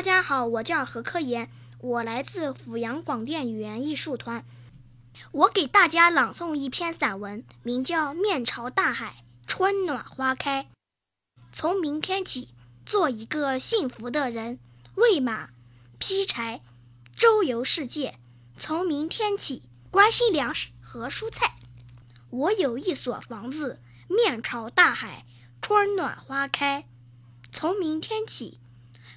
大家好，我叫何科研，我来自阜阳广电语言艺术团。我给大家朗诵一篇散文，名叫《面朝大海，春暖花开》。从明天起，做一个幸福的人，喂马，劈柴，周游世界。从明天起，关心粮食和蔬菜。我有一所房子，面朝大海，春暖花开。从明天起。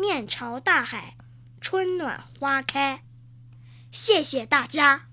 面朝大海，春暖花开。谢谢大家。